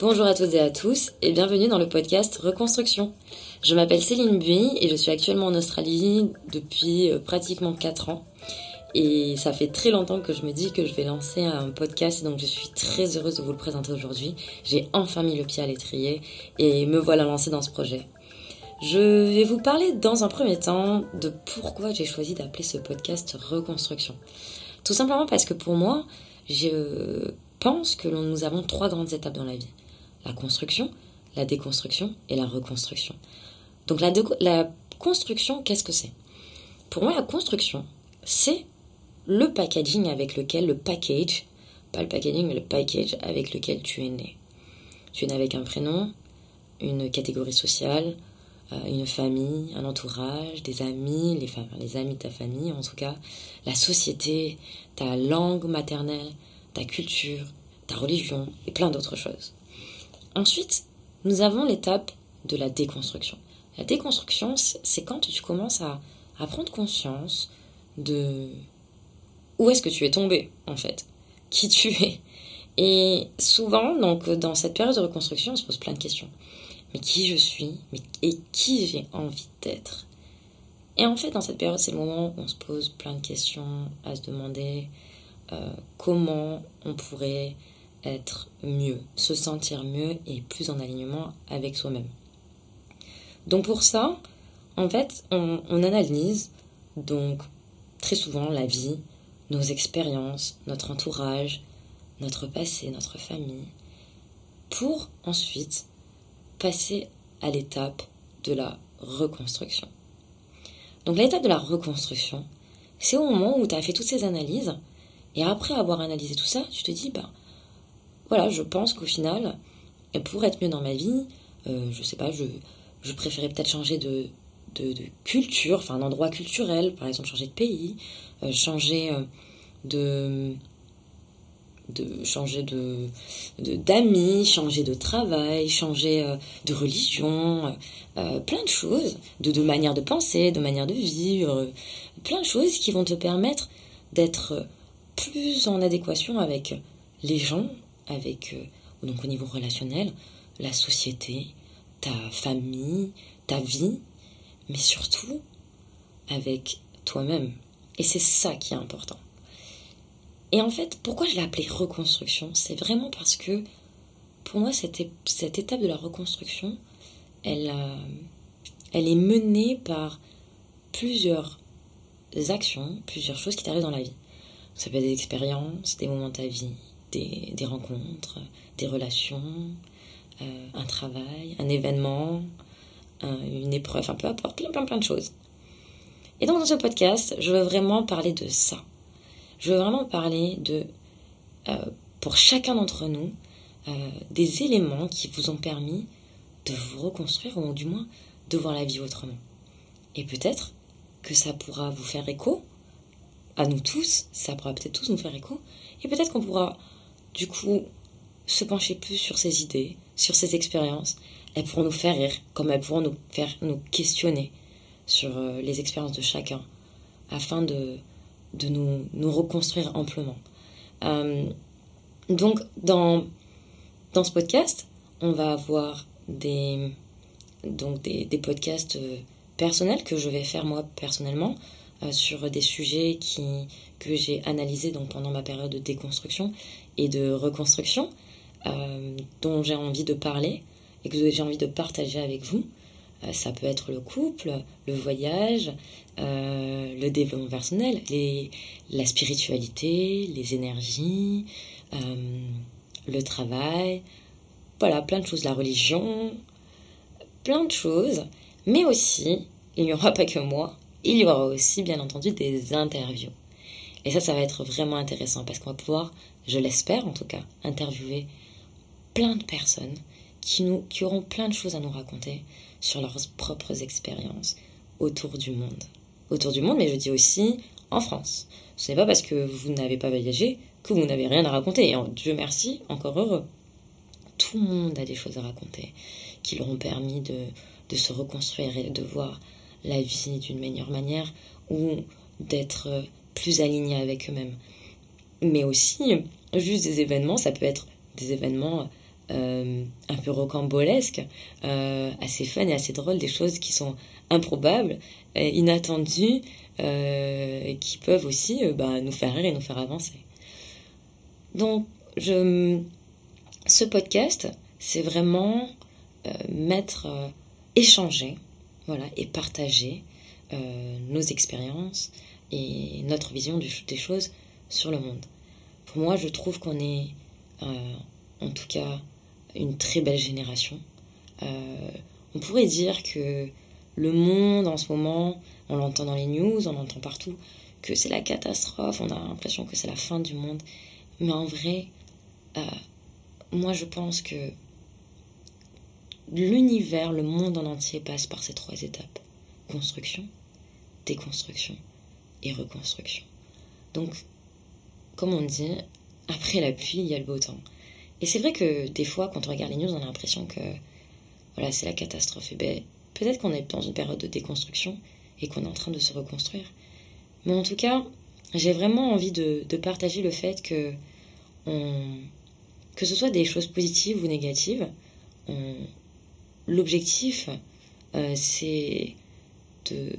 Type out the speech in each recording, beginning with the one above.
Bonjour à toutes et à tous et bienvenue dans le podcast Reconstruction. Je m'appelle Céline Buy et je suis actuellement en Australie depuis euh, pratiquement 4 ans. Et ça fait très longtemps que je me dis que je vais lancer un podcast donc je suis très heureuse de vous le présenter aujourd'hui. J'ai enfin mis le pied à l'étrier et me voilà lancée dans ce projet. Je vais vous parler dans un premier temps de pourquoi j'ai choisi d'appeler ce podcast Reconstruction. Tout simplement parce que pour moi, je pense que nous avons trois grandes étapes dans la vie la construction, la déconstruction et la reconstruction. Donc la, construction, qu'est-ce que c'est? Pour moi, la construction, c'est le packaging avec lequel, le package, pas le packaging, mais le package avec lequel tu es né. Tu es né avec un prénom, une catégorie sociale, euh, une famille, un entourage, des amis, les amis de ta famille en tout cas, la société, ta langue maternelle, ta culture, ta religion et plein d'autres choses. Ensuite, nous avons l'étape de la déconstruction. La déconstruction, c'est quand tu commences à, prendre conscience de où est-ce que tu es tombé, en fait, qui tu es. Et souvent, donc, dans cette période de reconstruction, on se pose plein de questions. Mais qui je suis? Mais, Et qui j'ai envie d'être? Et en fait, dans cette période, c'est le moment où on se pose plein de questions, à se demander euh, comment on pourrait être mieux, se sentir mieux et plus en alignement avec soi-même. Donc pour ça, en fait, on, analyse donc très souvent la vie, nos expériences, notre entourage, notre passé, notre famille, pour ensuite passer à l'étape de la reconstruction. Donc l'étape de la reconstruction, c'est au moment où tu as fait toutes ces analyses, et après avoir analysé tout ça, tu te dis, bah, voilà, je pense qu'au final, pour être mieux dans ma vie, euh, je sais pas, je, je préférais peut-être changer de, culture, enfin un endroit culturel, par exemple changer de pays, euh, changer euh, de de changer de d'amis, changer de travail, changer de religion, plein de choses, de, de manière de penser, de manière de vivre, plein de choses qui vont te permettre d'être plus en adéquation avec les gens avec, euh, donc au niveau relationnel, la société, ta famille, ta vie, mais surtout avec toi-même. Et c'est ça qui est important. Et en fait, pourquoi je l'ai appelé reconstruction? C'est vraiment parce que pour moi, cette, étape de la reconstruction, euh, elle est menée par plusieurs actions, plusieurs choses qui t'arrivent dans la vie. Ça peut être des expériences, des moments de ta vie, des, rencontres, des relations, euh, un travail, un événement, une épreuve, enfin peu importe, plein, plein, plein de choses. Et donc dans ce podcast, je veux vraiment parler de ça. Je veux vraiment parler de, euh, pour chacun d'entre nous, euh, des éléments qui vous ont permis de vous reconstruire, ou du moins de voir la vie autrement. Et peut-être que ça pourra vous faire écho, à nous tous, ça pourra peut-être tous nous faire écho, et peut-être qu'on pourra du coup, se pencher plus sur ces idées, sur ces expériences, elles pourront nous faire rire, comme elles pourront nous faire nous questionner sur euh, les expériences de chacun, afin de, nous, reconstruire amplement. Euh, donc, dans, ce podcast, on va avoir des podcasts euh, personnels que je vais faire moi personnellement sur des sujets qui, que j'ai analysés donc, pendant ma période de déconstruction et de reconstruction euh, dont j'ai envie de parler et que j'ai envie de partager avec vous. Euh, ça peut être le couple, le voyage, euh, le développement personnel, la spiritualité, les énergies, le travail, voilà, plein de choses, la religion, plein de choses. Mais aussi, il n'y aura pas que moi, il y aura aussi bien entendu des interviews. Et ça, ça va être vraiment intéressant parce qu'on va pouvoir, je l'espère en tout cas, interviewer plein de personnes qui, nous, qui auront plein de choses à nous raconter sur leurs propres expériences autour du monde. Autour du monde, mais je dis aussi en France. Ce n'est pas parce que vous n'avez pas voyagé que vous n'avez rien à raconter. Et Dieu merci, encore heureux. Tout le monde a des choses à raconter qui leur ont permis de se reconstruire et de voir la vie d'une meilleure manière ou d'être plus alignés avec eux-mêmes. Mais aussi, juste des événements, ça peut être des événements un peu rocambolesques, assez fun et assez drôles, des choses qui sont improbables, inattendues, qui peuvent aussi bah, nous faire rire et nous faire avancer. Donc, ce podcast, c'est vraiment mettre, échanger, voilà, et partager nos expériences et notre vision des choses sur le monde. Pour moi, je trouve qu'on est, euh, en tout cas, une très belle génération. Euh, on pourrait dire que le monde en ce moment, on l'entend dans les news, on l'entend partout, que c'est la catastrophe, on a l'impression que c'est la fin du monde. Mais en vrai, euh, moi je pense que l'univers, le monde en entier passe par ces trois étapes. Construction, déconstruction et reconstruction. Donc, comme on dit, après la pluie, il y a le beau temps. Et c'est vrai que des fois, quand on regarde les news, on a l'impression que voilà, c'est la catastrophe. Et ben, peut-être qu'on est dans une période de déconstruction et qu'on est en train de se reconstruire. Mais en tout cas, j'ai vraiment envie de, partager le fait que, que ce soit des choses positives ou négatives, l'objectif, euh, c'est de,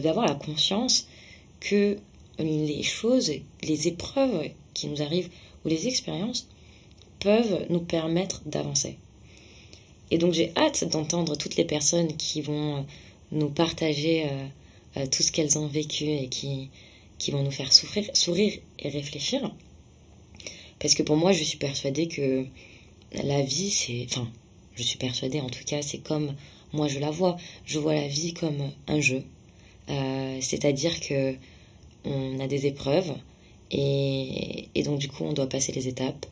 d'avoir la conscience que les choses, les épreuves qui nous arrivent ou les expériences peuvent nous permettre d'avancer. Et donc j'ai hâte d'entendre toutes les personnes qui vont nous partager euh, euh, tout ce qu'elles ont vécu et qui, qui vont nous faire souffrir, sourire et réfléchir. Parce que pour moi, je suis persuadée que la vie, c'est... Enfin, je suis persuadée en tout cas, c'est comme moi je la vois. Je vois la vie comme un jeu. Euh, c'est-à-dire que on a des épreuves et, donc du coup on doit passer les étapes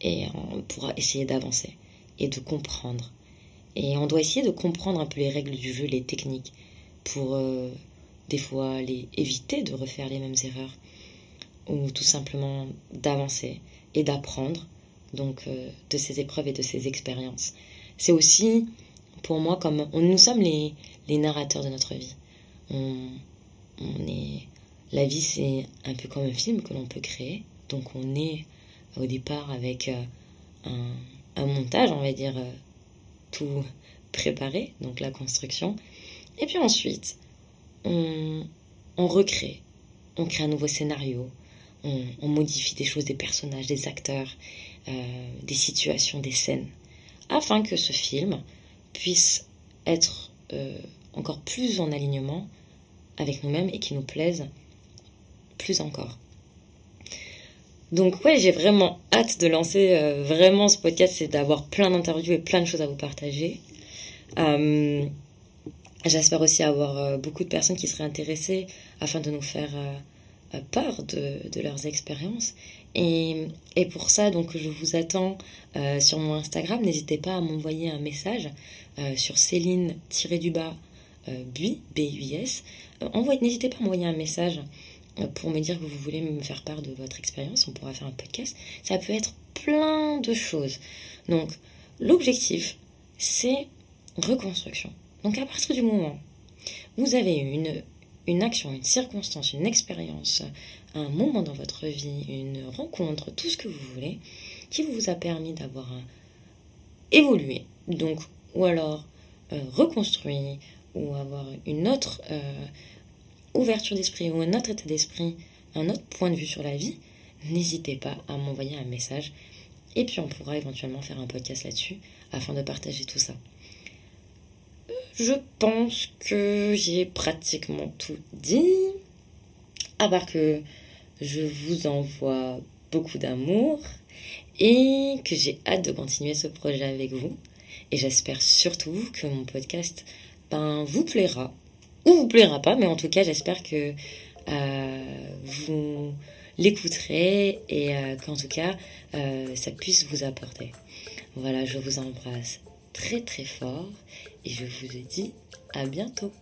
et on pourra essayer d'avancer et de comprendre. Et on doit essayer de comprendre un peu les règles du jeu, les techniques, pour euh, des fois les éviter de refaire les mêmes erreurs, ou tout simplement d'avancer et d'apprendre donc euh, de ces épreuves et de ces expériences. C'est aussi pour moi comme nous sommes les, narrateurs de notre vie. On, on est la vie, c'est un peu comme un film que l'on peut créer. Donc on est au départ avec euh, un, montage, on va dire, euh, tout préparé, donc la construction. Et puis ensuite, on, recrée, on crée un nouveau scénario, on, modifie des choses, des personnages, des acteurs, euh, des situations, des scènes, afin que ce film puisse être encore plus en alignement avec nous-mêmes et qui nous plaise plus encore. Donc ouais, j'ai vraiment hâte de lancer euh, vraiment ce podcast, c'est d'avoir plein d'interviews et plein de choses à vous partager. Euh, j'espère aussi avoir euh, beaucoup de personnes qui seraient intéressées afin de nous faire part de, leurs expériences. Et, pour ça, donc, je vous attends sur mon Instagram. N'hésitez pas à m'envoyer un message sur Céline-du-bas Bui, B-U-I-S. N'hésitez pas à m'envoyer un message pour me dire que vous voulez me faire part de votre expérience, on pourra faire un podcast. Ça peut être plein de choses. Donc, l'objectif, c'est reconstruction. Donc, à partir du moment où vous avez une, une action, une circonstance, une expérience, un moment dans votre vie, une rencontre, tout ce que vous voulez, qui vous a permis d'avoir évolué, donc, ou alors euh, reconstruit, ou avoir une autre euh, ouverture d'esprit ou un autre état d'esprit, un autre point de vue sur la vie, n'hésitez pas à m'envoyer un message. Et puis on pourra éventuellement faire un podcast là-dessus afin de partager tout ça. Je pense que j'ai pratiquement tout dit. À part que je vous envoie beaucoup d'amour et que j'ai hâte de continuer ce projet avec vous. Et j'espère surtout que mon podcast ben, vous plaira ou vous plaira pas, mais en tout cas, j'espère que euh, vous l'écouterez et euh, qu'en tout cas, euh, ça puisse vous apporter. Voilà, je vous embrasse très très fort et je vous dis à bientôt.